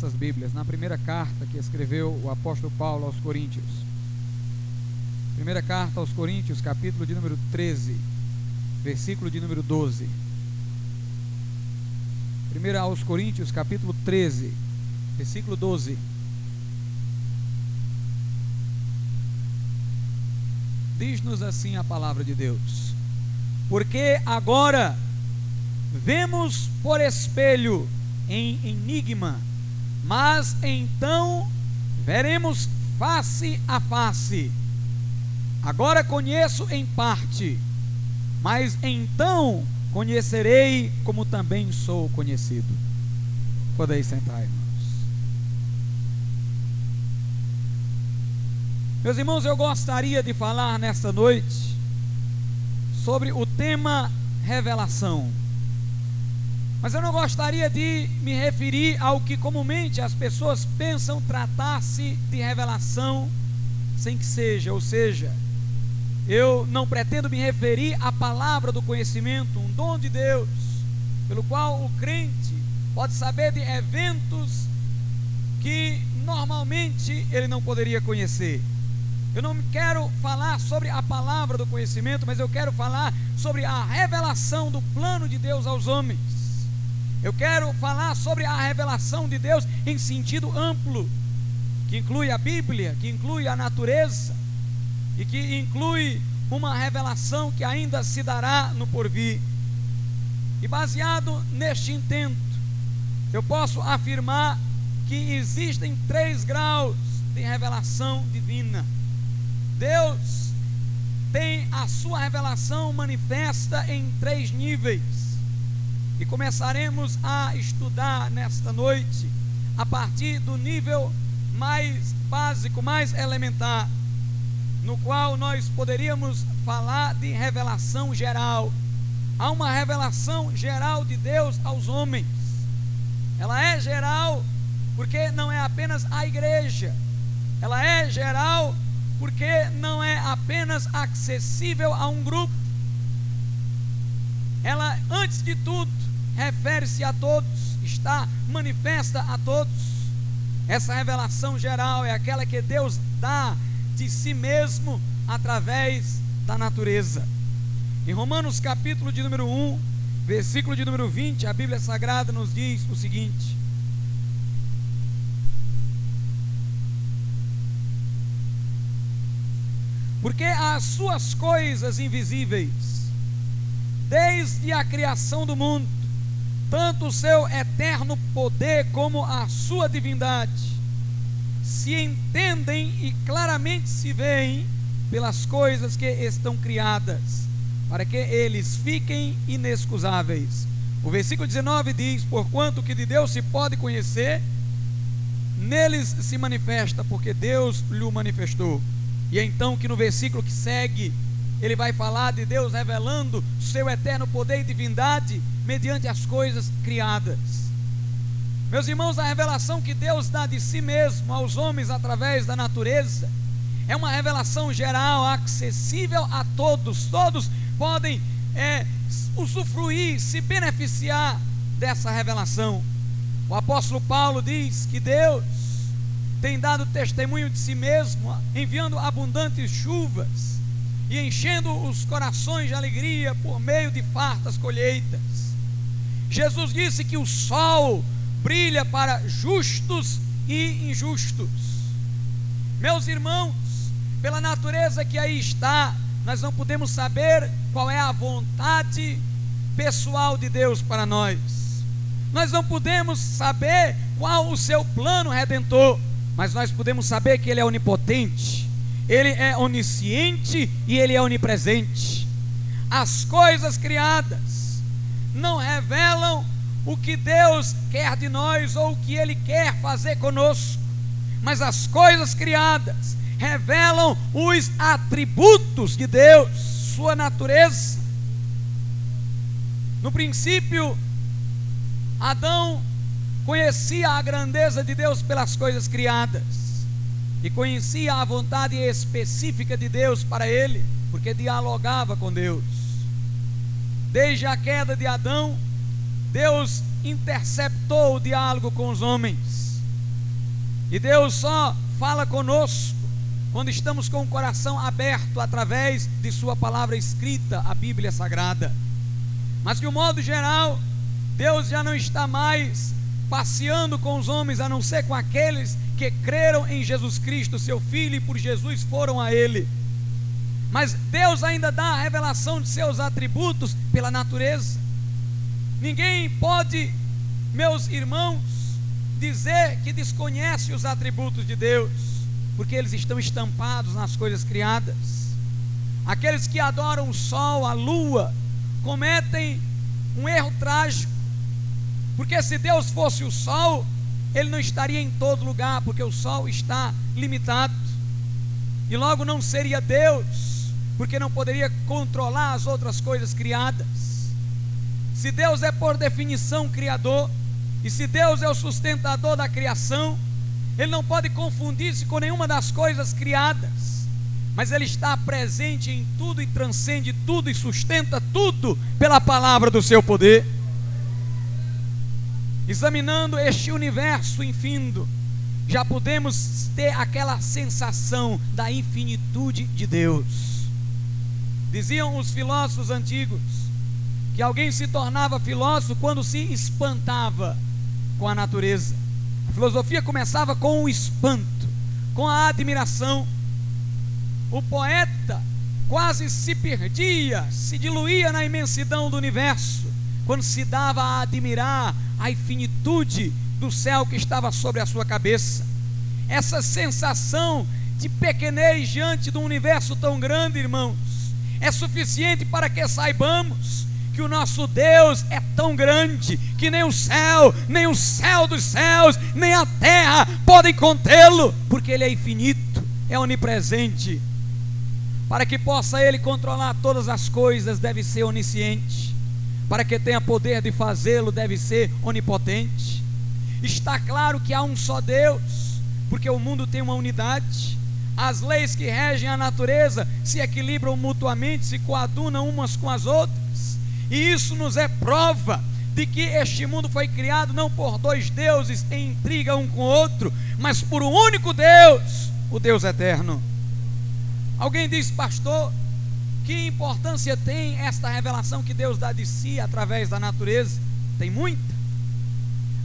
nossas Bíblias, na primeira carta que escreveu o apóstolo Paulo aos Coríntios. Primeira carta aos Coríntios, capítulo de número 13, versículo de número 12. Primeira aos Coríntios, capítulo 13, versículo 12. Diz-nos assim a palavra de Deus: Porque agora vemos por espelho em enigma, mas então veremos face a face. Agora conheço em parte, mas então conhecerei como também sou conhecido. Podeis sentar, irmãos. Meus irmãos, eu gostaria de falar nesta noite sobre o tema revelação. Mas eu não gostaria de me referir ao que comumente as pessoas pensam tratar-se de revelação sem que seja, ou seja, eu não pretendo me referir à palavra do conhecimento, um dom de Deus, pelo qual o crente pode saber de eventos que normalmente ele não poderia conhecer. Eu não quero falar sobre a palavra do conhecimento, mas eu quero falar sobre a revelação do plano de Deus aos homens. Eu quero falar sobre a revelação de Deus em sentido amplo, que inclui a Bíblia, que inclui a natureza e que inclui uma revelação que ainda se dará no porvir. E baseado neste intento, eu posso afirmar que existem três graus de revelação divina. Deus tem a sua revelação manifesta em três níveis. E começaremos a estudar nesta noite a partir do nível mais básico, mais elementar, no qual nós poderíamos falar de revelação geral. Há uma revelação geral de Deus aos homens. Ela é geral porque não é apenas a igreja. Ela é geral porque não é apenas acessível a um grupo. Ela, antes de tudo, refere-se a todos, está manifesta a todos. Essa revelação geral é aquela que Deus dá de si mesmo através da natureza. Em Romanos capítulo de número 1, versículo de número 20, a Bíblia Sagrada nos diz o seguinte: Porque as suas coisas invisíveis, desde a criação do mundo, tanto o seu eterno poder como a sua divindade se entendem e claramente se veem pelas coisas que estão criadas, para que eles fiquem inexcusáveis. O versículo 19 diz: Porquanto que de Deus se pode conhecer, neles se manifesta, porque Deus lhe manifestou. E é então que no versículo que segue, ele vai falar de Deus revelando seu eterno poder e divindade mediante as coisas criadas. Meus irmãos, a revelação que Deus dá de si mesmo aos homens através da natureza é uma revelação geral, acessível a todos. Todos podem é, usufruir, se beneficiar dessa revelação. O apóstolo Paulo diz que Deus tem dado testemunho de si mesmo, enviando abundantes chuvas e enchendo os corações de alegria por meio de fartas colheitas. Jesus disse que o sol brilha para justos e injustos. Meus irmãos, pela natureza que aí está, nós não podemos saber qual é a vontade pessoal de Deus para nós. Nós não podemos saber qual o seu plano redentor, mas nós podemos saber que Ele é onipotente, ele é onisciente e ele é onipresente. As coisas criadas não revelam o que Deus quer de nós ou o que ele quer fazer conosco, mas as coisas criadas revelam os atributos de Deus, sua natureza. No princípio, Adão conhecia a grandeza de Deus pelas coisas criadas e conhecia a vontade específica de Deus para ele, porque dialogava com Deus. Desde a queda de Adão, Deus interceptou o diálogo com os homens. E Deus só fala conosco quando estamos com o coração aberto através de Sua palavra escrita, a Bíblia Sagrada. Mas de um modo geral, Deus já não está mais passeando com os homens, a não ser com aqueles que creram em Jesus Cristo, seu Filho, e por Jesus foram a Ele. Mas Deus ainda dá a revelação de seus atributos pela natureza. Ninguém pode, meus irmãos, dizer que desconhece os atributos de Deus, porque eles estão estampados nas coisas criadas. Aqueles que adoram o sol, a lua, cometem um erro trágico, porque se Deus fosse o sol, ele não estaria em todo lugar, porque o sol está limitado, e logo não seria Deus, porque não poderia controlar as outras coisas criadas. Se Deus é por definição criador, e se Deus é o sustentador da criação, Ele não pode confundir-se com nenhuma das coisas criadas, mas Ele está presente em tudo e transcende tudo e sustenta tudo pela palavra do seu poder. Examinando este universo infindo, já podemos ter aquela sensação da infinitude de Deus. Diziam os filósofos antigos que alguém se tornava filósofo quando se espantava com a natureza. A filosofia começava com o espanto, com a admiração. O poeta quase se perdia, se diluía na imensidão do universo, quando se dava a admirar a infinitude do céu que estava sobre a sua cabeça. Essa sensação de pequenez diante de um universo tão grande, irmãos, é suficiente para que saibamos que o nosso Deus é tão grande que nem o céu, nem o céu dos céus, nem a terra podem contê-lo, porque Ele é infinito, é onipresente. Para que possa Ele controlar todas as coisas, deve ser onisciente. Para que tenha poder de fazê-lo, deve ser onipotente. Está claro que há um só Deus, porque o mundo tem uma unidade. As leis que regem a natureza se equilibram mutuamente, se coadunam umas com as outras. E isso nos é prova de que este mundo foi criado não por dois deuses em intriga um com o outro, mas por um único Deus, o Deus eterno. Alguém diz, pastor, que importância tem esta revelação que Deus dá de si através da natureza? Tem muita.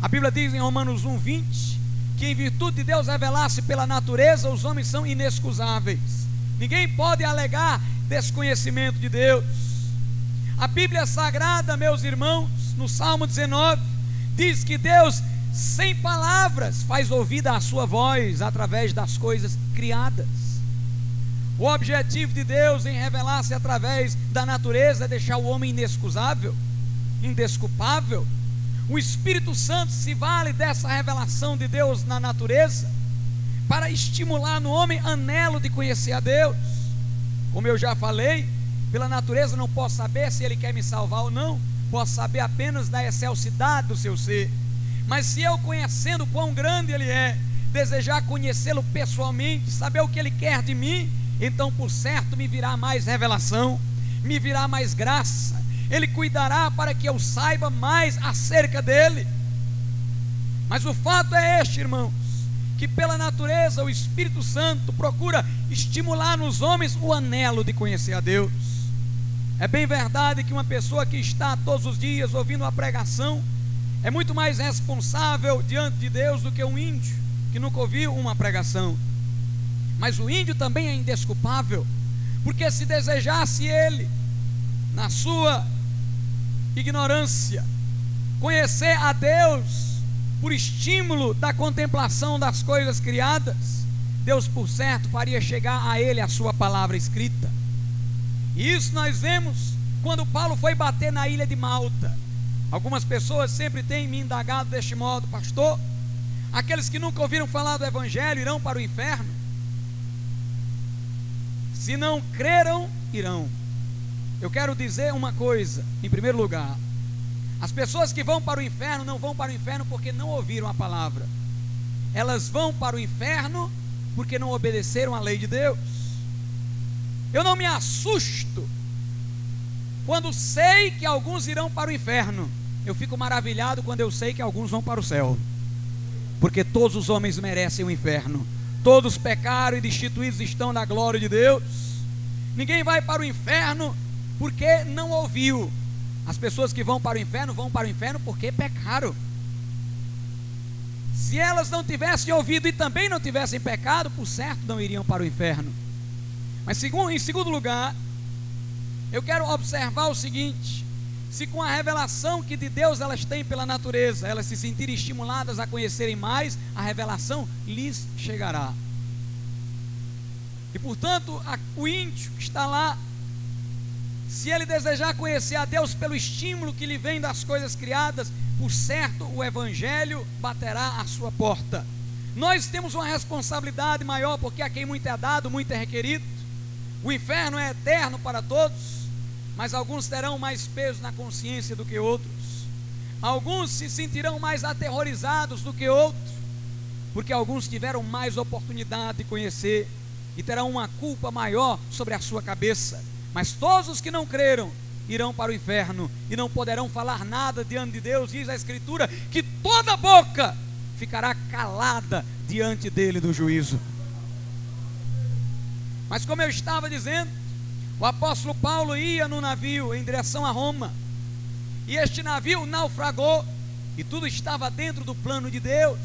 A Bíblia diz em Romanos 1:20 que em virtude de Deus revelar-se pela natureza, os homens são inexcusáveis. Ninguém pode alegar desconhecimento de Deus. A Bíblia Sagrada, meus irmãos, no Salmo 19, diz que Deus, sem palavras, faz ouvida a sua voz através das coisas criadas. O objetivo de Deus em revelar-se através da natureza é deixar o homem inexcusável, indesculpável. O Espírito Santo se vale dessa revelação de Deus na natureza para estimular no homem anelo de conhecer a Deus. Como eu já falei, pela natureza não posso saber se ele quer me salvar ou não, posso saber apenas da excelsidade do seu ser. Mas se eu conhecendo quão grande ele é, desejar conhecê-lo pessoalmente, saber o que ele quer de mim, então por certo me virá mais revelação, me virá mais graça. Ele cuidará para que eu saiba mais acerca dele. Mas o fato é este, irmãos, que pela natureza o Espírito Santo procura estimular nos homens o anelo de conhecer a Deus. É bem verdade que uma pessoa que está todos os dias ouvindo a pregação é muito mais responsável diante de Deus do que um índio que nunca ouviu uma pregação. Mas o índio também é indesculpável, porque se desejasse ele, na sua ignorância, conhecer a Deus por estímulo da contemplação das coisas criadas, Deus por certo faria chegar a ele a sua palavra escrita. E isso nós vemos quando Paulo foi bater na ilha de Malta. Algumas pessoas sempre têm me indagado deste modo, pastor. Aqueles que nunca ouviram falar do Evangelho irão para o inferno. Se não creram, irão. Eu quero dizer uma coisa, em primeiro lugar: as pessoas que vão para o inferno não vão para o inferno porque não ouviram a palavra, elas vão para o inferno porque não obedeceram à lei de Deus. Eu não me assusto quando sei que alguns irão para o inferno. Eu fico maravilhado quando eu sei que alguns vão para o céu. porque todos os homens merecem o inferno. Todos pecaram e destituídos estão da glória de Deus. Ninguém vai para o inferno porque não ouviu. As pessoas que vão para o inferno vão para o inferno porque pecaram. Se elas não tivessem ouvido e também não tivessem pecado, por certo não iriam para o inferno. Mas em segundo lugar, eu quero observar o seguinte: se com a revelação que de Deus elas têm pela natureza, elas se sentirem estimuladas a conhecerem mais, a revelação lhes chegará. E portanto, a, o índio que está lá, se ele desejar conhecer a Deus pelo estímulo que lhe vem das coisas criadas, por certo o Evangelho baterá à sua porta. Nós temos uma responsabilidade maior, porque a quem muito é dado, muito é requerido. O inferno é eterno para todos mas alguns terão mais peso na consciência do que outros. Alguns se sentirão mais aterrorizados do que outros, porque alguns tiveram mais oportunidade de conhecer e terão uma culpa maior sobre a sua cabeça. Mas todos os que não creram irão para o inferno e não poderão falar nada diante de Deus. Diz a Escritura que toda boca ficará calada diante dele do juízo. Mas como eu estava dizendo, o apóstolo Paulo ia no navio em direção a Roma. E este navio naufragou. E tudo estava dentro do plano de Deus.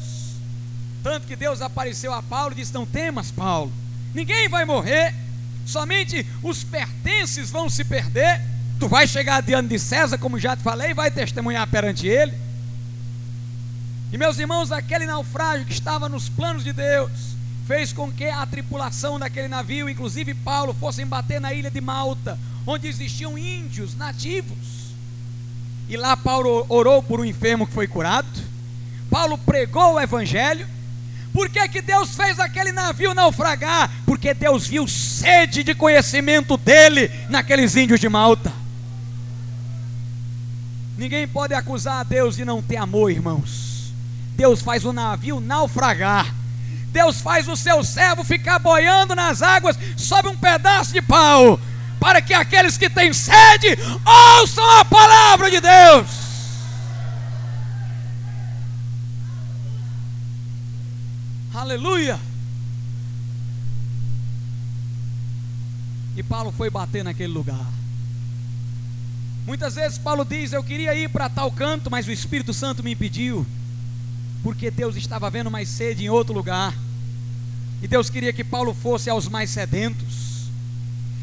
Tanto que Deus apareceu a Paulo e disse: Não temas, Paulo. Ninguém vai morrer. Somente os pertences vão se perder. Tu vai chegar diante de César, como já te falei, e vai testemunhar perante ele. E meus irmãos, aquele naufrágio que estava nos planos de Deus, fez com que a tripulação daquele navio, inclusive Paulo, fossem bater na ilha de Malta, onde existiam índios nativos. E lá Paulo orou por um enfermo que foi curado. Paulo pregou o evangelho. Por que, que Deus fez aquele navio naufragar? Porque Deus viu sede de conhecimento dele naqueles índios de Malta. Ninguém pode acusar a Deus de não ter amor, irmãos. Deus faz o navio naufragar Deus faz o seu servo ficar boiando nas águas sob um pedaço de pau, para que aqueles que têm sede ouçam a palavra de Deus. Aleluia. E Paulo foi bater naquele lugar. Muitas vezes Paulo diz: Eu queria ir para tal canto, mas o Espírito Santo me impediu porque Deus estava vendo mais sede em outro lugar. E Deus queria que Paulo fosse aos mais sedentos.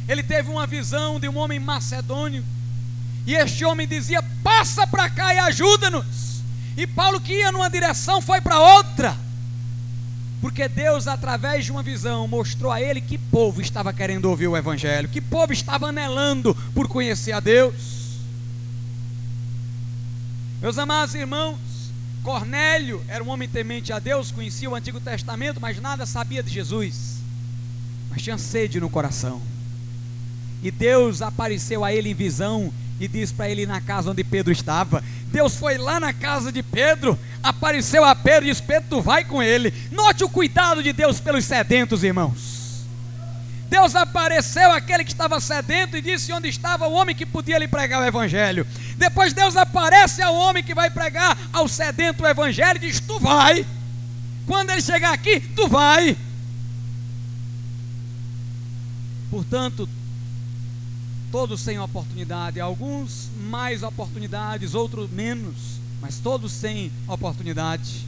Ele teve uma visão de um homem macedônio. E este homem dizia: Passa para cá e ajuda-nos. E Paulo, que ia numa direção, foi para outra. Porque Deus, através de uma visão, mostrou a ele que povo estava querendo ouvir o Evangelho, que povo estava anelando por conhecer a Deus. Meus amados irmãos, Cornélio era um homem temente a Deus, conhecia o Antigo Testamento, mas nada sabia de Jesus. Mas tinha sede no coração. E Deus apareceu a ele em visão e disse para ele na casa onde Pedro estava. Deus foi lá na casa de Pedro, apareceu a Pedro e disse: Pedro, tu vai com ele. Note o cuidado de Deus pelos sedentos, irmãos. Deus apareceu àquele que estava sedento e disse onde estava o homem que podia lhe pregar o evangelho. Depois Deus aparece ao homem que vai pregar ao sedento o evangelho e diz: Tu vai. Quando ele chegar aqui, tu vai. Portanto, todos têm oportunidade, alguns mais oportunidades, outros menos, mas todos têm oportunidade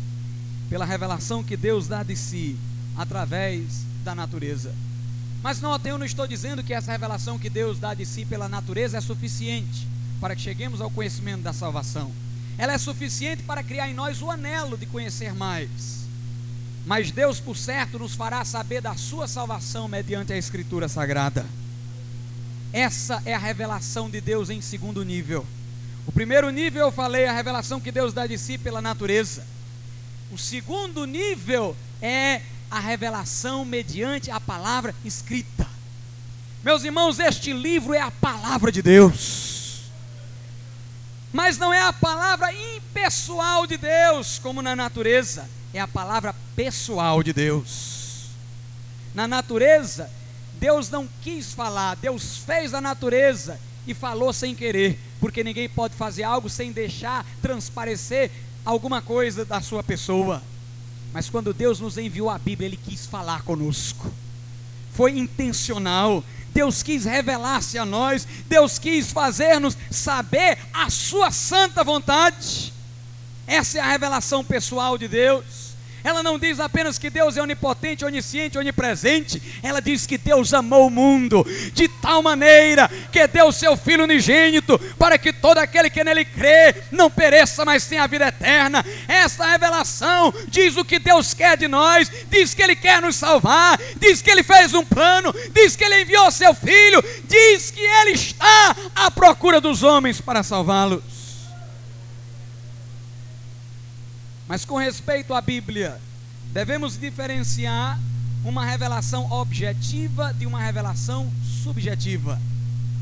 pela revelação que Deus dá de si através da natureza. Mas notem, eu não estou dizendo que essa revelação que Deus dá de si pela natureza é suficiente para que cheguemos ao conhecimento da salvação. Ela é suficiente para criar em nós o anelo de conhecer mais. Mas Deus, por certo, nos fará saber da sua salvação mediante a Escritura Sagrada. Essa é a revelação de Deus em segundo nível. O primeiro nível eu falei, a revelação que Deus dá de si pela natureza. O segundo nível é a revelação mediante a palavra escrita. Meus irmãos, este livro é a palavra de Deus. Mas não é a palavra impessoal de Deus, como na natureza, é a palavra pessoal de Deus. Na natureza, Deus não quis falar, Deus fez a natureza e falou sem querer, porque ninguém pode fazer algo sem deixar transparecer alguma coisa da sua pessoa. Mas quando Deus nos enviou a Bíblia, Ele quis falar conosco. Foi intencional. Deus quis revelar-se a nós. Deus quis fazer-nos saber a Sua santa vontade. Essa é a revelação pessoal de Deus. Ela não diz apenas que Deus é onipotente, onisciente, onipresente. Ela diz que Deus amou o mundo de tal maneira que deu seu Filho unigênito para que todo aquele que nele crê não pereça, mas tenha a vida eterna. Esta revelação diz o que Deus quer de nós, diz que Ele quer nos salvar, diz que Ele fez um plano, diz que Ele enviou seu Filho, diz que Ele está à procura dos homens para salvá-los. Mas com respeito à Bíblia, devemos diferenciar uma revelação objetiva de uma revelação subjetiva.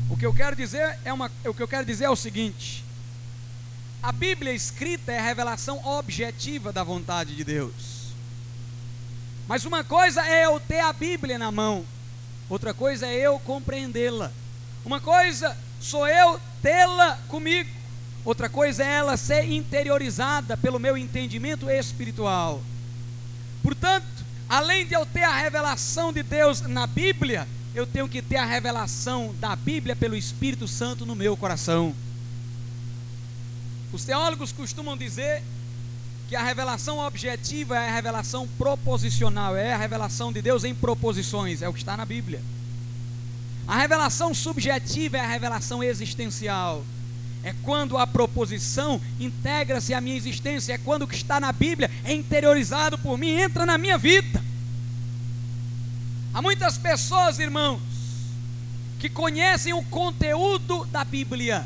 O que eu quero dizer é uma, o que eu quero dizer é o seguinte: a Bíblia escrita é a revelação objetiva da vontade de Deus. Mas uma coisa é eu ter a Bíblia na mão, outra coisa é eu compreendê-la. Uma coisa sou eu tê-la comigo. Outra coisa é ela ser interiorizada pelo meu entendimento espiritual. Portanto, além de eu ter a revelação de Deus na Bíblia, eu tenho que ter a revelação da Bíblia pelo Espírito Santo no meu coração. Os teólogos costumam dizer que a revelação objetiva é a revelação proposicional, é a revelação de Deus em proposições, é o que está na Bíblia. A revelação subjetiva é a revelação existencial é quando a proposição integra-se à minha existência, é quando o que está na Bíblia é interiorizado por mim, entra na minha vida. Há muitas pessoas, irmãos, que conhecem o conteúdo da Bíblia,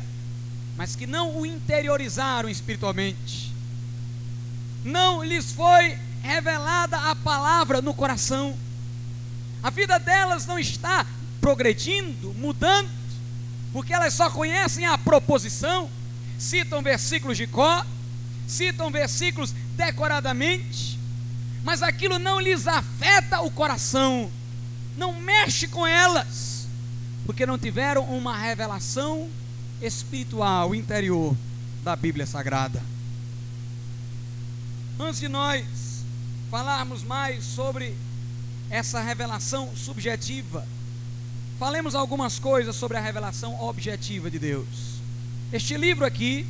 mas que não o interiorizaram espiritualmente. Não lhes foi revelada a palavra no coração. A vida delas não está progredindo, mudando, porque elas só conhecem a proposição, citam versículos de có, citam versículos decoradamente, mas aquilo não lhes afeta o coração, não mexe com elas, porque não tiveram uma revelação espiritual interior da Bíblia Sagrada. Antes de nós falarmos mais sobre essa revelação subjetiva, falemos algumas coisas sobre a revelação objetiva de Deus. Este livro aqui,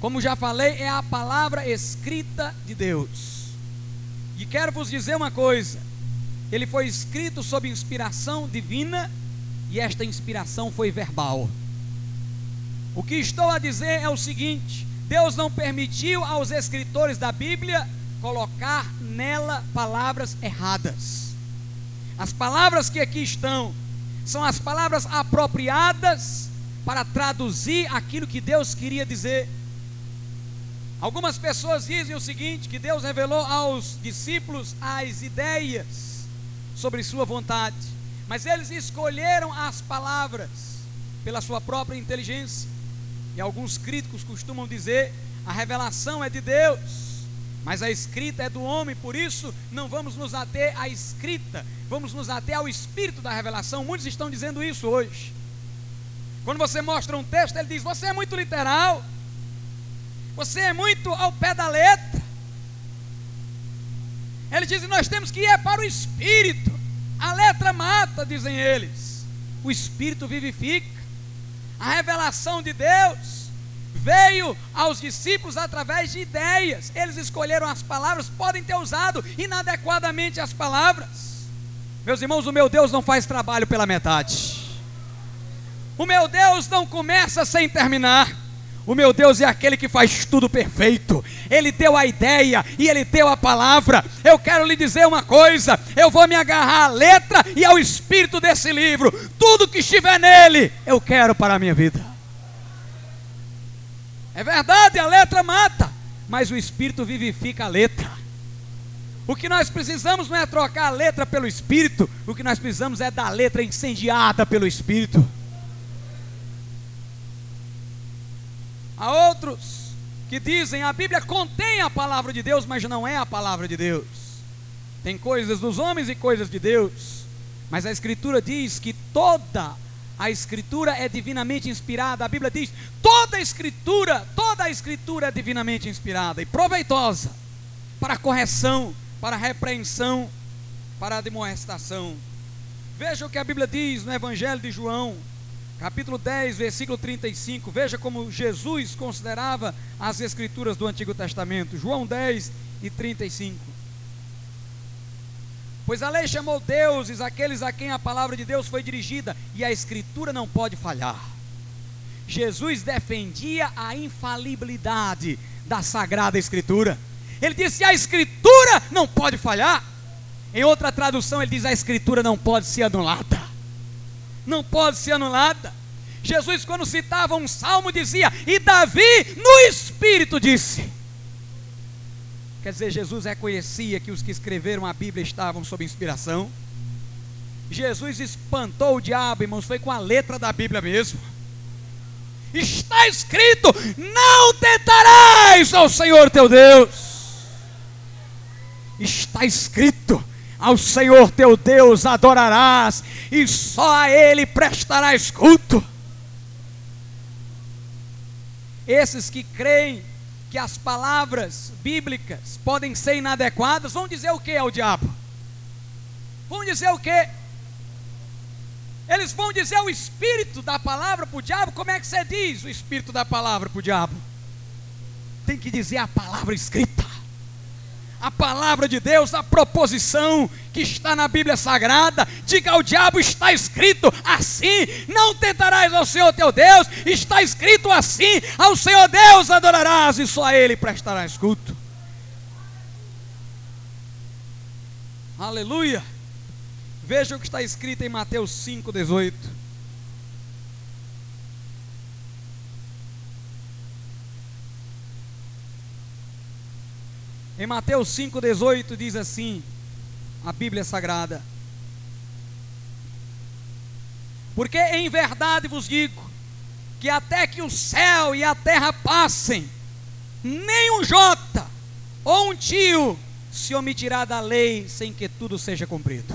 como já falei, é a palavra escrita de Deus. E quero vos dizer uma coisa: ele foi escrito sob inspiração divina e esta inspiração foi verbal. O que estou a dizer é o seguinte: Deus não permitiu aos escritores da Bíblia colocar nela palavras erradas. As palavras que aqui estão são as palavras apropriadas para traduzir aquilo que Deus queria dizer. Algumas pessoas dizem o seguinte: que Deus revelou aos discípulos as ideias sobre Sua vontade, mas eles escolheram as palavras pela sua própria inteligência. E alguns críticos costumam dizer: a revelação é de Deus, mas a escrita é do homem, por isso não vamos nos ater à escrita, vamos nos ater ao espírito da revelação. Muitos estão dizendo isso hoje. Quando você mostra um texto, ele diz: Você é muito literal, você é muito ao pé da letra. Ele diz: Nós temos que ir para o espírito. A letra mata, dizem eles, o espírito vivifica. A revelação de Deus veio aos discípulos através de ideias. Eles escolheram as palavras, podem ter usado inadequadamente as palavras. Meus irmãos, o meu Deus não faz trabalho pela metade. O meu Deus não começa sem terminar. O meu Deus é aquele que faz tudo perfeito. Ele deu a ideia e ele deu a palavra. Eu quero lhe dizer uma coisa: eu vou me agarrar à letra e ao espírito desse livro. Tudo que estiver nele, eu quero para a minha vida. É verdade, a letra mata, mas o Espírito vivifica a letra. O que nós precisamos não é trocar a letra pelo Espírito, o que nós precisamos é da letra incendiada pelo Espírito. Há outros que dizem a Bíblia contém a palavra de Deus, mas não é a palavra de Deus. Tem coisas dos homens e coisas de Deus, mas a Escritura diz que toda a escritura é divinamente inspirada. A Bíblia diz: toda a escritura, toda a escritura é divinamente inspirada e proveitosa para correção, para repreensão, para demonstração. Veja o que a Bíblia diz no Evangelho de João, capítulo 10, versículo 35. Veja como Jesus considerava as Escrituras do Antigo Testamento. João 10 e 35. Pois a lei chamou deuses aqueles a quem a palavra de Deus foi dirigida, e a Escritura não pode falhar. Jesus defendia a infalibilidade da Sagrada Escritura. Ele disse: a Escritura não pode falhar. Em outra tradução, ele diz: a Escritura não pode ser anulada. Não pode ser anulada. Jesus, quando citava um salmo, dizia: E Davi, no Espírito, disse. Quer dizer, Jesus reconhecia que os que escreveram a Bíblia estavam sob inspiração. Jesus espantou o diabo, irmãos, foi com a letra da Bíblia mesmo. Está escrito: Não tentarás ao Senhor teu Deus. Está escrito: Ao Senhor teu Deus adorarás, e só a Ele prestarás culto. Esses que creem que as palavras bíblicas podem ser inadequadas, vão dizer o que ao diabo? Vão dizer o que? Eles vão dizer o espírito da palavra para o diabo. Como é que você diz o espírito da palavra para o diabo? Tem que dizer a palavra escrita. A palavra de Deus, a proposição que está na Bíblia Sagrada, diga ao diabo: está escrito assim, não tentarás ao Senhor teu Deus, está escrito assim, ao Senhor Deus adorarás e só a Ele prestarás culto. Aleluia. Veja o que está escrito em Mateus 5,18. Em Mateus 5,18 diz assim: a Bíblia Sagrada. Porque em verdade vos digo, que até que o céu e a terra passem, nem um jota ou um tio se omitirá da lei sem que tudo seja cumprido.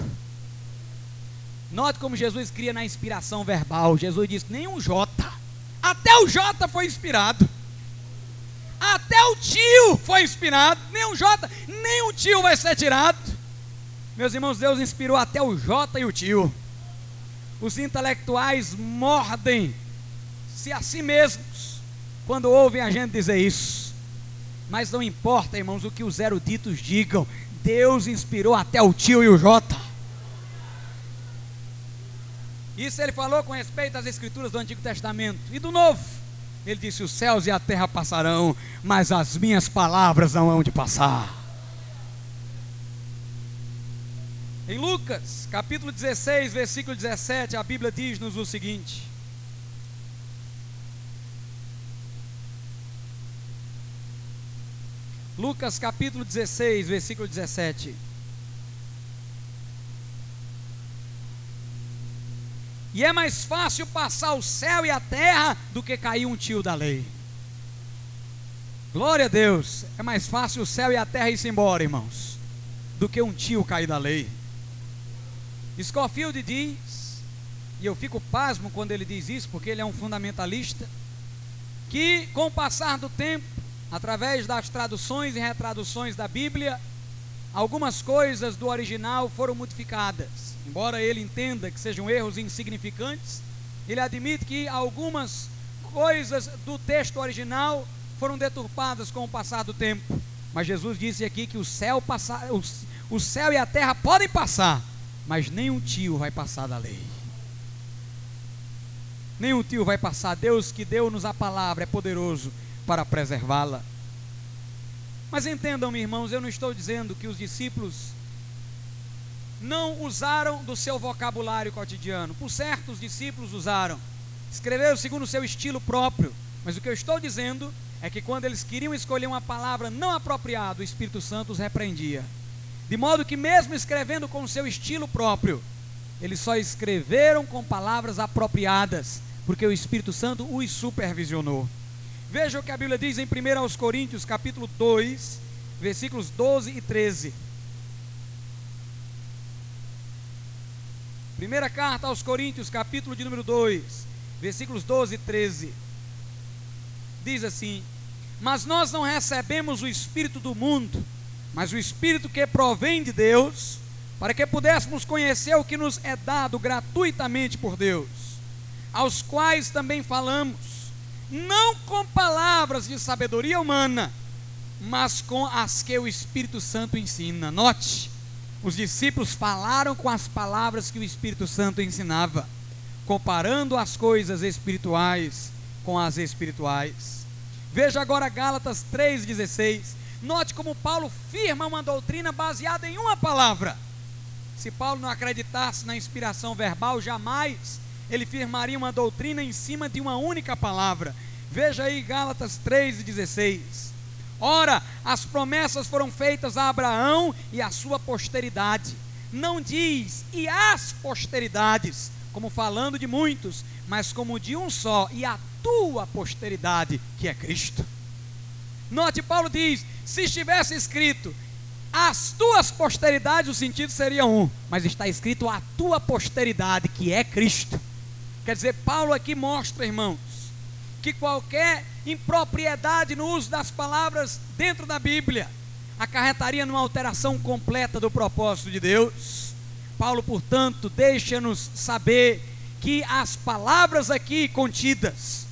Note como Jesus cria na inspiração verbal. Jesus diz: nenhum J. Até o J foi inspirado. Até o tio foi inspirado. Nenhum J, nem o tio vai ser tirado. Meus irmãos, Deus inspirou até o J e o tio. Os intelectuais mordem-se a si mesmos quando ouvem a gente dizer isso. Mas não importa, irmãos, o que os eruditos digam. Deus inspirou até o tio e o J. Isso ele falou com respeito às escrituras do Antigo Testamento e do Novo. Ele disse: Os céus e a terra passarão, mas as minhas palavras não hão de passar. Em Lucas, capítulo 16, versículo 17, a Bíblia diz-nos o seguinte: Lucas, capítulo 16, versículo 17. E é mais fácil passar o céu e a terra do que cair um tio da lei. Glória a Deus. É mais fácil o céu e a terra ir embora, irmãos, do que um tio cair da lei. Scofield diz, e eu fico pasmo quando ele diz isso, porque ele é um fundamentalista, que com o passar do tempo, através das traduções e retraduções da Bíblia, algumas coisas do original foram modificadas. Embora ele entenda que sejam erros insignificantes, ele admite que algumas coisas do texto original foram deturpadas com o passar do tempo. Mas Jesus disse aqui que o céu, passar, o, o céu e a terra podem passar, mas nenhum tio vai passar da lei. Nenhum tio vai passar. Deus que deu-nos a palavra é poderoso para preservá-la. Mas entendam-me, irmãos, eu não estou dizendo que os discípulos não usaram do seu vocabulário cotidiano. Por certo, os discípulos usaram. Escreveram segundo o seu estilo próprio. Mas o que eu estou dizendo é que quando eles queriam escolher uma palavra não apropriada, o Espírito Santo os repreendia. De modo que, mesmo escrevendo com o seu estilo próprio, eles só escreveram com palavras apropriadas, porque o Espírito Santo os supervisionou. Veja o que a Bíblia diz em 1 Coríntios, capítulo 2, versículos 12 e 13. Primeira carta aos Coríntios, capítulo de número 2, versículos 12 e 13. Diz assim: Mas nós não recebemos o Espírito do mundo, mas o Espírito que provém de Deus, para que pudéssemos conhecer o que nos é dado gratuitamente por Deus, aos quais também falamos, não com palavras de sabedoria humana, mas com as que o Espírito Santo ensina. Note, os discípulos falaram com as palavras que o Espírito Santo ensinava, comparando as coisas espirituais com as espirituais. Veja agora Gálatas 3,16. Note como Paulo firma uma doutrina baseada em uma palavra. Se Paulo não acreditasse na inspiração verbal, jamais ele firmaria uma doutrina em cima de uma única palavra. Veja aí Gálatas 3,16. Ora, as promessas foram feitas a Abraão e à sua posteridade. Não diz e as posteridades, como falando de muitos, mas como de um só, e a tua posteridade, que é Cristo. Note, Paulo diz: se estivesse escrito as tuas posteridades, o sentido seria um, mas está escrito a tua posteridade, que é Cristo. Quer dizer, Paulo aqui mostra, irmãos, que qualquer impropriedade no uso das palavras dentro da Bíblia acarretaria numa alteração completa do propósito de Deus. Paulo, portanto, deixa-nos saber que as palavras aqui contidas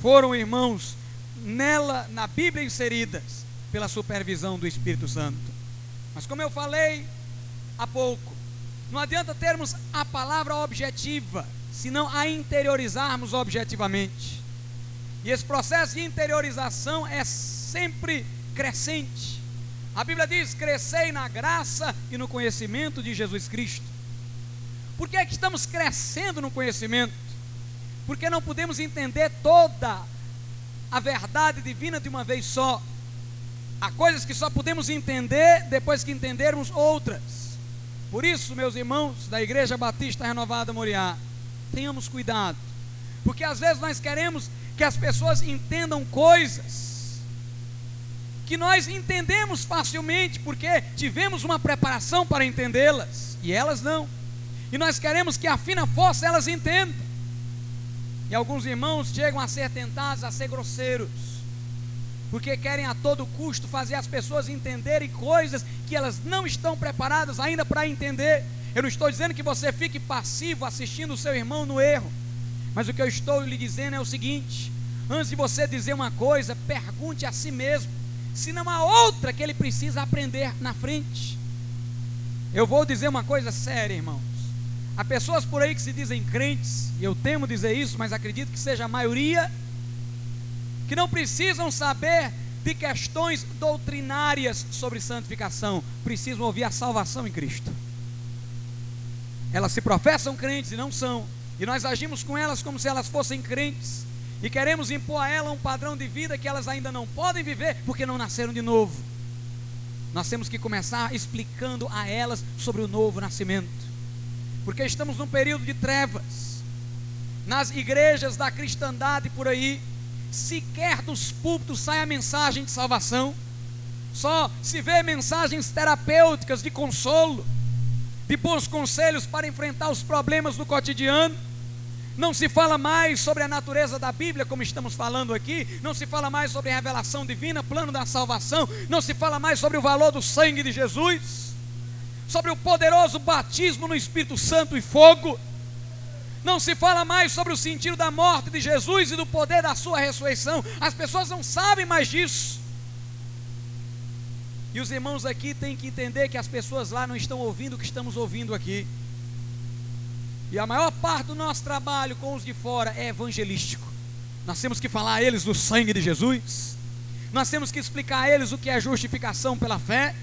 foram, irmãos, nela, na Bíblia inseridas, pela supervisão do Espírito Santo. Mas como eu falei há pouco, não adianta termos a palavra objetiva, senão a interiorizarmos objetivamente. E esse processo de interiorização é sempre crescente. A Bíblia diz: crescei na graça e no conhecimento de Jesus Cristo. Por que é que estamos crescendo no conhecimento? Porque não podemos entender toda a verdade divina de uma vez só. Há coisas que só podemos entender depois que entendermos outras. Por isso, meus irmãos da Igreja Batista Renovada Moriá, tenhamos cuidado. Porque às vezes nós queremos que as pessoas entendam coisas que nós entendemos facilmente, porque tivemos uma preparação para entendê-las, e elas não. E nós queremos que a fina força elas entendam. E alguns irmãos chegam a ser tentados a ser grosseiros, porque querem a todo custo fazer as pessoas entenderem coisas que elas não estão preparadas ainda para entender. Eu não estou dizendo que você fique passivo assistindo o seu irmão no erro. Mas o que eu estou lhe dizendo é o seguinte: antes de você dizer uma coisa, pergunte a si mesmo se não há outra que ele precisa aprender na frente. Eu vou dizer uma coisa séria, irmãos. Há pessoas por aí que se dizem crentes, e eu temo dizer isso, mas acredito que seja a maioria, que não precisam saber de questões doutrinárias sobre santificação, precisam ouvir a salvação em Cristo. Elas se professam crentes e não são, e nós agimos com elas como se elas fossem crentes. E queremos impor a elas um padrão de vida que elas ainda não podem viver porque não nasceram de novo. Nós temos que começar explicando a elas sobre o novo nascimento. Porque estamos num período de trevas. Nas igrejas da cristandade por aí, sequer dos púlpitos sai a mensagem de salvação. Só se vê mensagens terapêuticas de consolo de bons conselhos para enfrentar os problemas do cotidiano. Não se fala mais sobre a natureza da Bíblia, como estamos falando aqui. Não se fala mais sobre a revelação divina, plano da salvação. Não se fala mais sobre o valor do sangue de Jesus. Sobre o poderoso batismo no Espírito Santo e fogo. Não se fala mais sobre o sentido da morte de Jesus e do poder da sua ressurreição. As pessoas não sabem mais disso. E os irmãos aqui têm que entender que as pessoas lá não estão ouvindo o que estamos ouvindo aqui. E a maior parte do nosso trabalho com os de fora é evangelístico. Nós temos que falar a eles do sangue de Jesus. Nós temos que explicar a eles o que é justificação pela fé.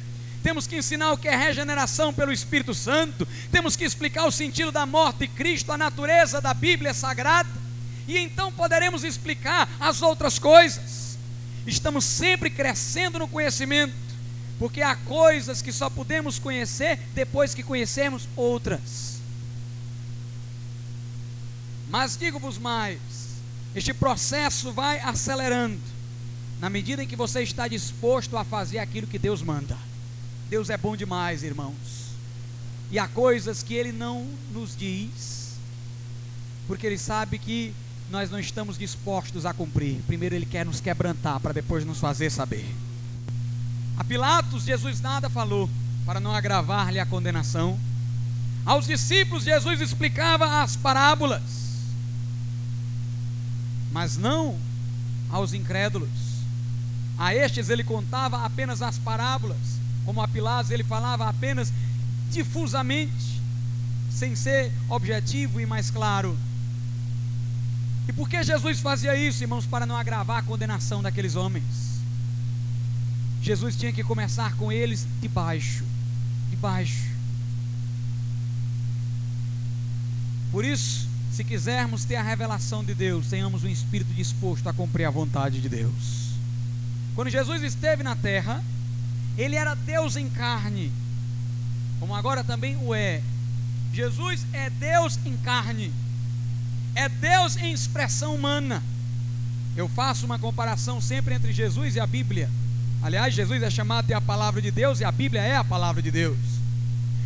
Temos que ensinar o que é regeneração pelo Espírito Santo. Temos que explicar o sentido da morte de Cristo, a natureza da Bíblia Sagrada. E então poderemos explicar as outras coisas. Estamos sempre crescendo no conhecimento porque há coisas que só podemos conhecer depois que conhecemos outras. Mas digo-vos mais: este processo vai acelerando, na medida em que você está disposto a fazer aquilo que Deus manda. Deus é bom demais, irmãos. E há coisas que Ele não nos diz, porque Ele sabe que nós não estamos dispostos a cumprir. Primeiro Ele quer nos quebrantar, para depois nos fazer saber. A Pilatos, Jesus nada falou para não agravar-lhe a condenação. Aos discípulos, Jesus explicava as parábolas, mas não aos incrédulos. A estes ele contava apenas as parábolas, como a Pilatos ele falava apenas difusamente, sem ser objetivo e mais claro. E por que Jesus fazia isso, irmãos? Para não agravar a condenação daqueles homens. Jesus tinha que começar com eles de baixo, de baixo. Por isso, se quisermos ter a revelação de Deus, tenhamos um espírito disposto a cumprir a vontade de Deus. Quando Jesus esteve na terra, ele era Deus em carne, como agora também o é. Jesus é Deus em carne é Deus em expressão humana. Eu faço uma comparação sempre entre Jesus e a Bíblia. Aliás, Jesus é chamado de a palavra de Deus e a Bíblia é a palavra de Deus.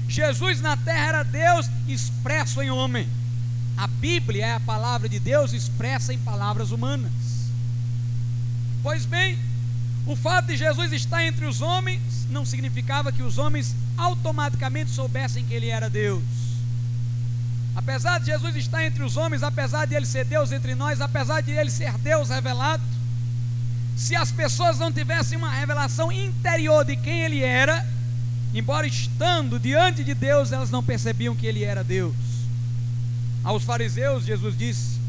Jesus na terra era Deus expresso em homem. A Bíblia é a palavra de Deus expressa em palavras humanas. Pois bem, o fato de Jesus estar entre os homens não significava que os homens automaticamente soubessem que ele era Deus. Apesar de Jesus estar entre os homens, apesar de ele ser Deus entre nós, apesar de ele ser Deus revelado, se as pessoas não tivessem uma revelação interior de quem ele era, embora estando diante de Deus, elas não percebiam que ele era Deus. Aos fariseus, Jesus disse: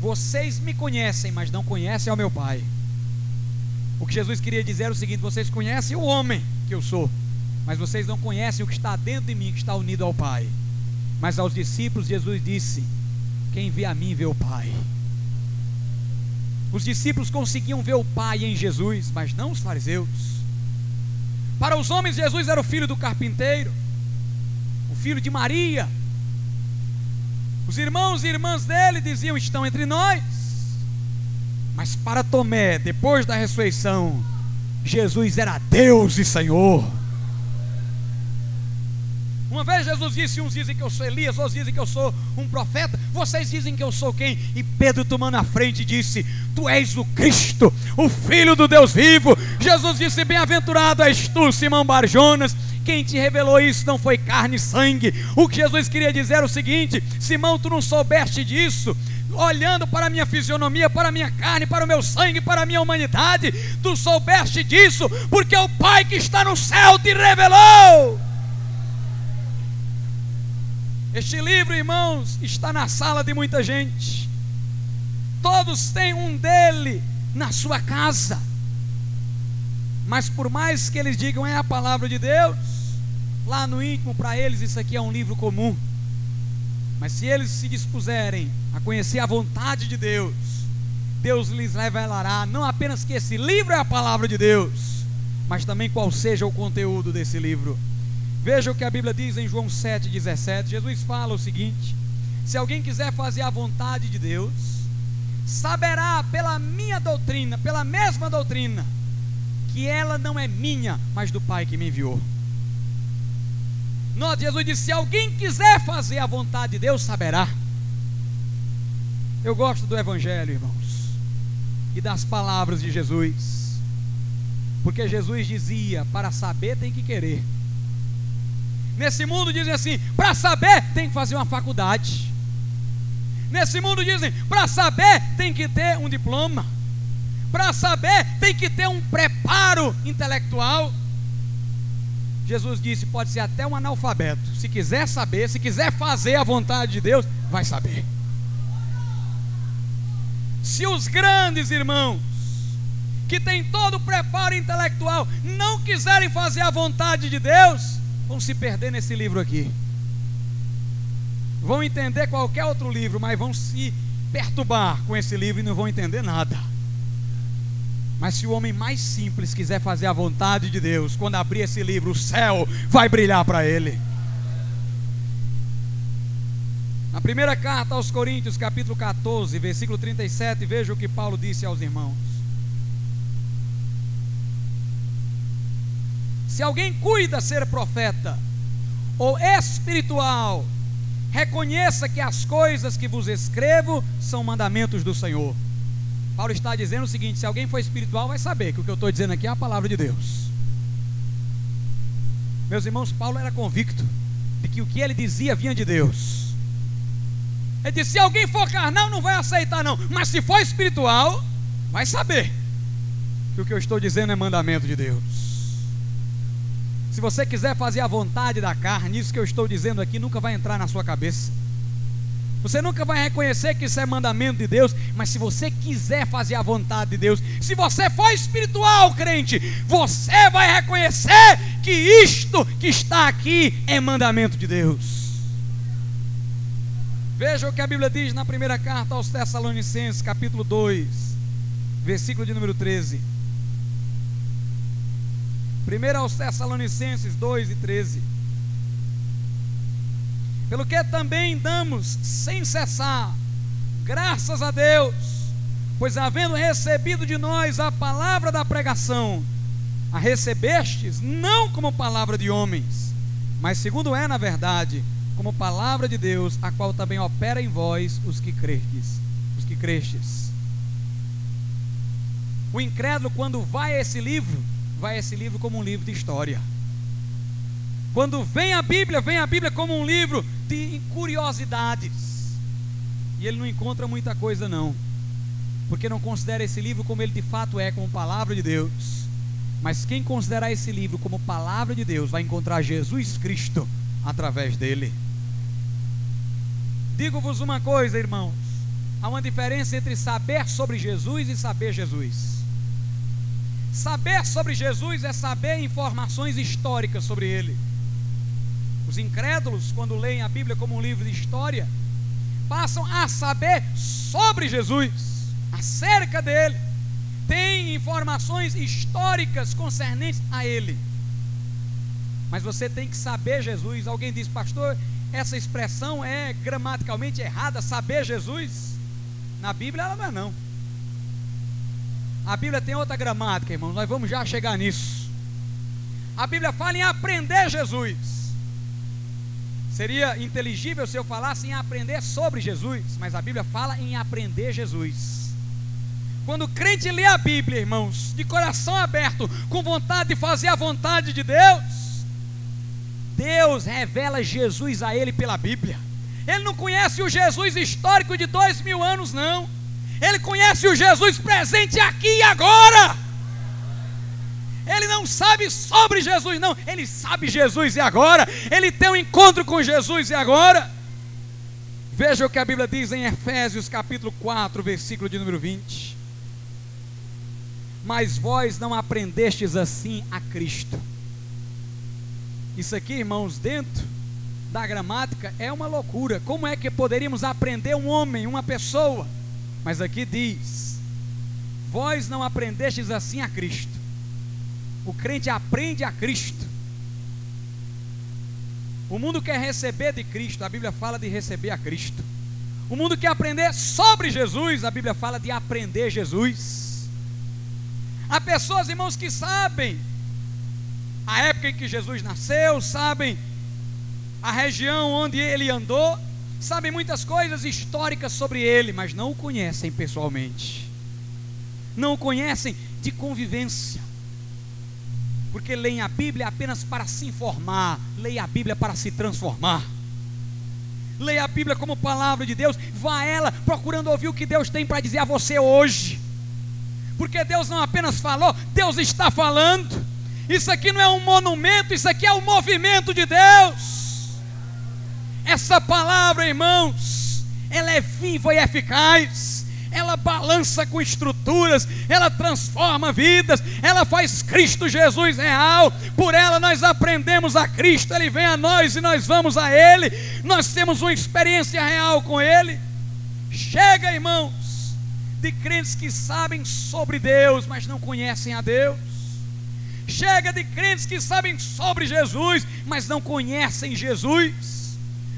Vocês me conhecem, mas não conhecem ao meu Pai. O que Jesus queria dizer é o seguinte: Vocês conhecem o homem que eu sou, mas vocês não conhecem o que está dentro de mim, que está unido ao Pai. Mas aos discípulos Jesus disse: Quem vê a mim vê o Pai. Os discípulos conseguiam ver o Pai em Jesus, mas não os fariseus. Para os homens, Jesus era o filho do carpinteiro, o filho de Maria. Os irmãos e irmãs dele diziam: Estão entre nós. Mas para Tomé, depois da ressurreição, Jesus era Deus e Senhor. Uma vez Jesus disse: uns dizem que eu sou Elias, outros dizem que eu sou um profeta, vocês dizem que eu sou quem? E Pedro, tomando a frente, disse: Tu és o Cristo, o Filho do Deus vivo. Jesus disse: Bem-aventurado és tu, Simão Barjonas. Quem te revelou isso não foi carne e sangue. O que Jesus queria dizer é o seguinte: Simão, tu não soubeste disso olhando para a minha fisionomia, para a minha carne, para o meu sangue, para a minha humanidade, tu soubeste disso, porque o Pai que está no céu te revelou. Este livro, irmãos, está na sala de muita gente. Todos têm um dele na sua casa. Mas por mais que eles digam é a palavra de Deus, lá no íntimo para eles isso aqui é um livro comum. Mas se eles se dispuserem a conhecer a vontade de Deus, Deus lhes revelará não apenas que esse livro é a palavra de Deus, mas também qual seja o conteúdo desse livro. Veja o que a Bíblia diz em João 7,17. Jesus fala o seguinte: Se alguém quiser fazer a vontade de Deus, saberá pela minha doutrina, pela mesma doutrina, que ela não é minha, mas do Pai que me enviou. Note, Jesus disse: se alguém quiser fazer a vontade de Deus, saberá. Eu gosto do Evangelho, irmãos, e das palavras de Jesus, porque Jesus dizia: para saber tem que querer. Nesse mundo dizem assim: para saber tem que fazer uma faculdade. Nesse mundo dizem: para saber tem que ter um diploma. Para saber tem que ter um preparo intelectual. Jesus disse: pode ser até um analfabeto. Se quiser saber, se quiser fazer a vontade de Deus, vai saber. Se os grandes irmãos, que têm todo o preparo intelectual, não quiserem fazer a vontade de Deus, vão se perder nesse livro aqui. Vão entender qualquer outro livro, mas vão se perturbar com esse livro e não vão entender nada. Mas se o homem mais simples quiser fazer a vontade de Deus, quando abrir esse livro, o céu vai brilhar para ele. Na primeira carta aos Coríntios, capítulo 14, versículo 37, veja o que Paulo disse aos irmãos. Se alguém cuida ser profeta ou espiritual, reconheça que as coisas que vos escrevo são mandamentos do Senhor. Paulo está dizendo o seguinte: se alguém for espiritual, vai saber que o que eu estou dizendo aqui é a palavra de Deus. Meus irmãos, Paulo era convicto de que o que ele dizia vinha de Deus. Ele disse: se alguém for carnal, não vai aceitar, não. Mas se for espiritual, vai saber que o que eu estou dizendo é mandamento de Deus. Se você quiser fazer a vontade da carne, isso que eu estou dizendo aqui nunca vai entrar na sua cabeça. Você nunca vai reconhecer que isso é mandamento de Deus, mas se você quiser fazer a vontade de Deus, se você for espiritual, crente, você vai reconhecer que isto que está aqui é mandamento de Deus. Veja o que a Bíblia diz na primeira carta aos Tessalonicenses, capítulo 2, versículo de número 13. Primeiro aos Tessalonicenses 2 e 13. Pelo que também damos sem cessar, graças a Deus, pois havendo recebido de nós a palavra da pregação, a recebestes não como palavra de homens, mas segundo é na verdade, como palavra de Deus, a qual também opera em vós os que crestes, os que crestes. O incrédulo quando vai a esse livro, vai esse livro como um livro de história. Quando vem a Bíblia, vem a Bíblia como um livro de curiosidades. E ele não encontra muita coisa, não. Porque não considera esse livro como ele de fato é, como palavra de Deus. Mas quem considerar esse livro como palavra de Deus vai encontrar Jesus Cristo através dele. Digo-vos uma coisa, irmãos: há uma diferença entre saber sobre Jesus e saber Jesus. Saber sobre Jesus é saber informações históricas sobre ele. Os incrédulos, quando leem a Bíblia como um livro de história, passam a saber sobre Jesus, acerca dele, tem informações históricas concernentes a ele. Mas você tem que saber Jesus. Alguém diz, pastor, essa expressão é gramaticalmente errada, saber Jesus? Na Bíblia ela não é não. A Bíblia tem outra gramática, irmão. Nós vamos já chegar nisso. A Bíblia fala em aprender Jesus. Seria inteligível se eu falasse em aprender sobre Jesus, mas a Bíblia fala em aprender Jesus. Quando o crente lê a Bíblia, irmãos, de coração aberto, com vontade de fazer a vontade de Deus, Deus revela Jesus a ele pela Bíblia. Ele não conhece o Jesus histórico de dois mil anos, não. Ele conhece o Jesus presente aqui e agora. Ele não sabe sobre Jesus, não. Ele sabe Jesus e agora. Ele tem um encontro com Jesus e agora. Veja o que a Bíblia diz em Efésios capítulo 4, versículo de número 20. Mas vós não aprendestes assim a Cristo. Isso aqui, irmãos, dentro da gramática é uma loucura. Como é que poderíamos aprender um homem, uma pessoa? Mas aqui diz: Vós não aprendestes assim a Cristo. O crente aprende a Cristo. O mundo quer receber de Cristo, a Bíblia fala de receber a Cristo. O mundo quer aprender sobre Jesus, a Bíblia fala de aprender Jesus. Há pessoas, irmãos, que sabem a época em que Jesus nasceu, sabem a região onde ele andou, sabem muitas coisas históricas sobre ele, mas não o conhecem pessoalmente, não o conhecem de convivência porque leem a Bíblia apenas para se informar, leia a Bíblia para se transformar. Leia a Bíblia como palavra de Deus, vá a ela procurando ouvir o que Deus tem para dizer a você hoje. Porque Deus não apenas falou, Deus está falando. Isso aqui não é um monumento, isso aqui é um movimento de Deus. Essa palavra, irmãos, ela é viva e eficaz ela balança com estruturas, ela transforma vidas, ela faz Cristo Jesus real. Por ela nós aprendemos a Cristo, ele vem a nós e nós vamos a ele. Nós temos uma experiência real com ele. Chega, irmãos, de crentes que sabem sobre Deus, mas não conhecem a Deus. Chega de crentes que sabem sobre Jesus, mas não conhecem Jesus.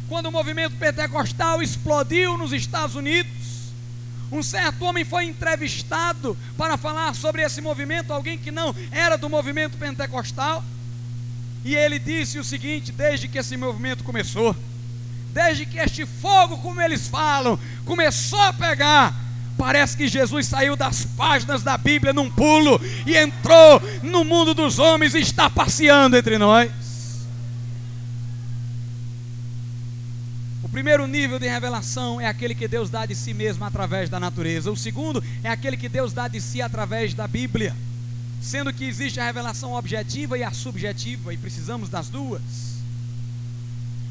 Quando o movimento pentecostal explodiu nos Estados Unidos, um certo homem foi entrevistado para falar sobre esse movimento, alguém que não era do movimento pentecostal. E ele disse o seguinte: desde que esse movimento começou, desde que este fogo, como eles falam, começou a pegar, parece que Jesus saiu das páginas da Bíblia num pulo e entrou no mundo dos homens e está passeando entre nós. Primeiro nível de revelação é aquele que Deus dá de si mesmo através da natureza. O segundo é aquele que Deus dá de si através da Bíblia. Sendo que existe a revelação objetiva e a subjetiva, e precisamos das duas.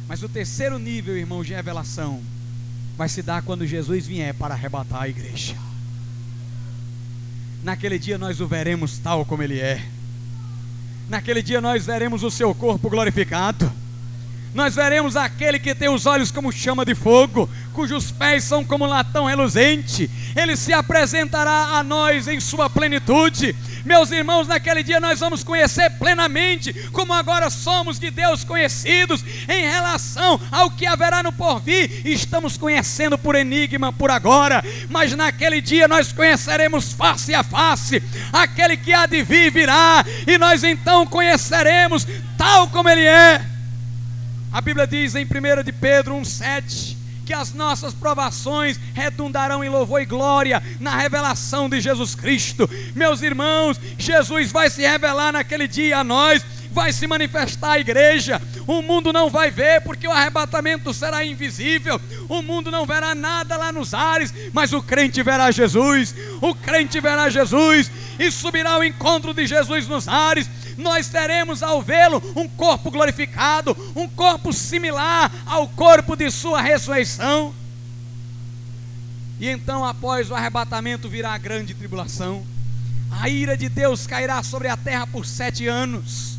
Mas o terceiro nível, irmãos, de revelação vai se dar quando Jesus vier para arrebatar a igreja. Naquele dia nós o veremos tal como ele é. Naquele dia nós veremos o seu corpo glorificado nós veremos aquele que tem os olhos como chama de fogo, cujos pés são como latão reluzente, ele se apresentará a nós em sua plenitude. Meus irmãos, naquele dia nós vamos conhecer plenamente como agora somos de Deus conhecidos em relação ao que haverá no porvir. Estamos conhecendo por enigma por agora, mas naquele dia nós conheceremos face a face aquele que há de vir virá, e nós então conheceremos tal como ele é. A Bíblia diz em 1 de Pedro 1,7 que as nossas provações redundarão em louvor e glória na revelação de Jesus Cristo. Meus irmãos, Jesus vai se revelar naquele dia a nós, vai se manifestar a igreja. O mundo não vai ver, porque o arrebatamento será invisível. O mundo não verá nada lá nos ares, mas o crente verá Jesus. O crente verá Jesus e subirá ao encontro de Jesus nos ares nós teremos ao vê-lo um corpo glorificado, um corpo similar ao corpo de sua ressurreição. E então, após o arrebatamento, virá a grande tribulação. A ira de Deus cairá sobre a terra por sete anos.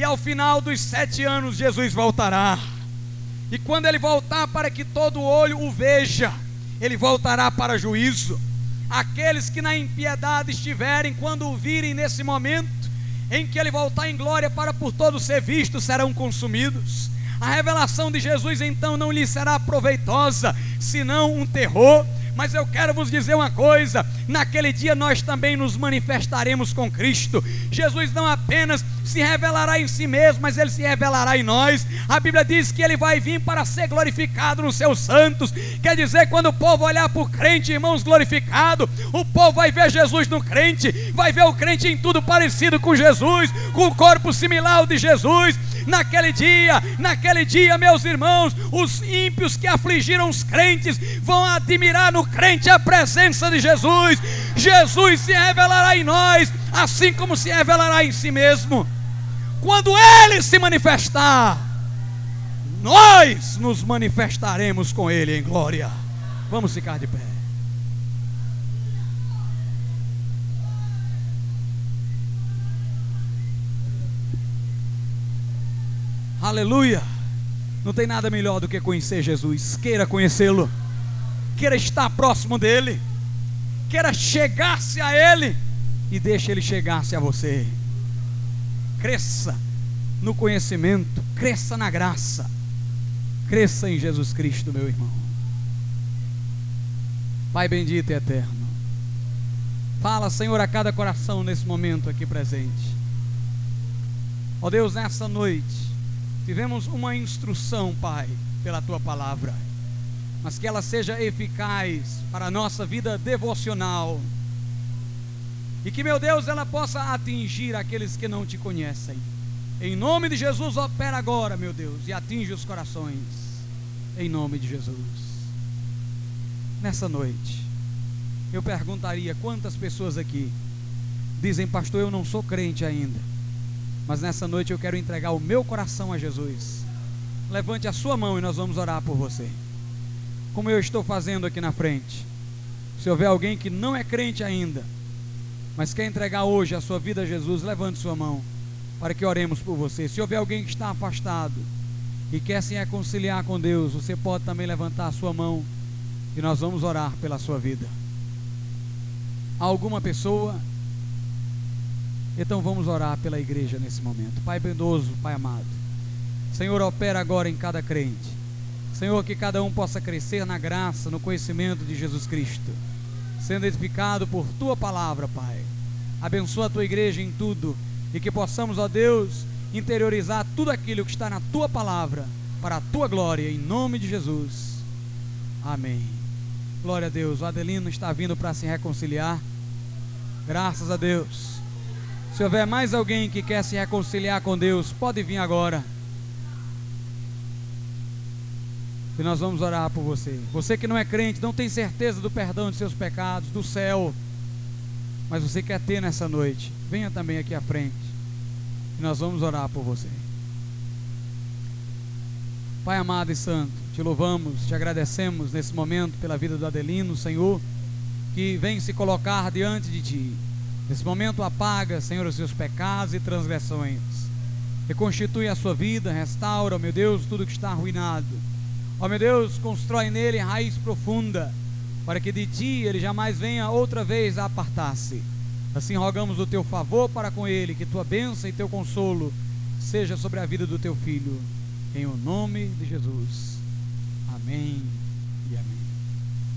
E ao final dos sete anos, Jesus voltará. E quando ele voltar, para que todo olho o veja, ele voltará para juízo. Aqueles que na impiedade estiverem, quando o virem nesse momento, em que ele voltar em glória para por todos ser vistos, serão consumidos. A revelação de Jesus então não lhe será proveitosa, senão um terror. Mas eu quero vos dizer uma coisa: naquele dia nós também nos manifestaremos com Cristo. Jesus não apenas se revelará em si mesmo, mas ele se revelará em nós. A Bíblia diz que ele vai vir para ser glorificado nos seus santos. Quer dizer, quando o povo olhar para o crente, irmãos, glorificado, o povo vai ver Jesus no crente, vai ver o crente em tudo parecido com Jesus, com o corpo similar ao de Jesus naquele dia, naquele dia, meus irmãos, os ímpios que afligiram os crentes vão admirar no crente a presença de Jesus. Jesus se revelará em nós, assim como se revelará em si mesmo. Quando ele se manifestar, nós nos manifestaremos com ele em glória. Vamos ficar de pé. Aleluia. Não tem nada melhor do que conhecer Jesus. Queira conhecê-lo. Queira estar próximo dele. Queira chegar-se a ele. E deixe ele chegar-se a você. Cresça no conhecimento. Cresça na graça. Cresça em Jesus Cristo, meu irmão. Pai bendito e eterno. Fala, Senhor, a cada coração nesse momento aqui presente. Ó Deus, nessa noite Tivemos uma instrução, Pai, pela tua palavra, mas que ela seja eficaz para a nossa vida devocional. E que, meu Deus, ela possa atingir aqueles que não te conhecem. Em nome de Jesus, opera agora, meu Deus, e atinge os corações. Em nome de Jesus. Nessa noite, eu perguntaria quantas pessoas aqui dizem, pastor, eu não sou crente ainda. Mas nessa noite eu quero entregar o meu coração a Jesus. Levante a sua mão e nós vamos orar por você. Como eu estou fazendo aqui na frente. Se houver alguém que não é crente ainda, mas quer entregar hoje a sua vida a Jesus, levante sua mão para que oremos por você. Se houver alguém que está afastado e quer se reconciliar com Deus, você pode também levantar a sua mão e nós vamos orar pela sua vida. Há alguma pessoa então vamos orar pela igreja nesse momento. Pai bendoso, Pai amado. Senhor, opera agora em cada crente. Senhor, que cada um possa crescer na graça, no conhecimento de Jesus Cristo, sendo edificado por tua palavra, Pai. Abençoa a tua igreja em tudo e que possamos, ó Deus, interiorizar tudo aquilo que está na tua palavra para a tua glória, em nome de Jesus. Amém. Glória a Deus. O Adelino está vindo para se reconciliar. Graças a Deus. Se houver mais alguém que quer se reconciliar com Deus, pode vir agora. E nós vamos orar por você. Você que não é crente, não tem certeza do perdão de seus pecados, do céu, mas você quer ter nessa noite, venha também aqui à frente. E nós vamos orar por você. Pai amado e santo, te louvamos, te agradecemos nesse momento pela vida do Adelino, Senhor, que vem se colocar diante de ti. Nesse momento apaga, Senhor, os seus pecados e transgressões. Reconstitui a sua vida, restaura, meu Deus, tudo que está arruinado. Ó meu Deus, constrói nele raiz profunda, para que de ti ele jamais venha outra vez a apartar-se. Assim rogamos o teu favor para com ele, que tua bênção e teu consolo seja sobre a vida do teu filho. Em o nome de Jesus. Amém.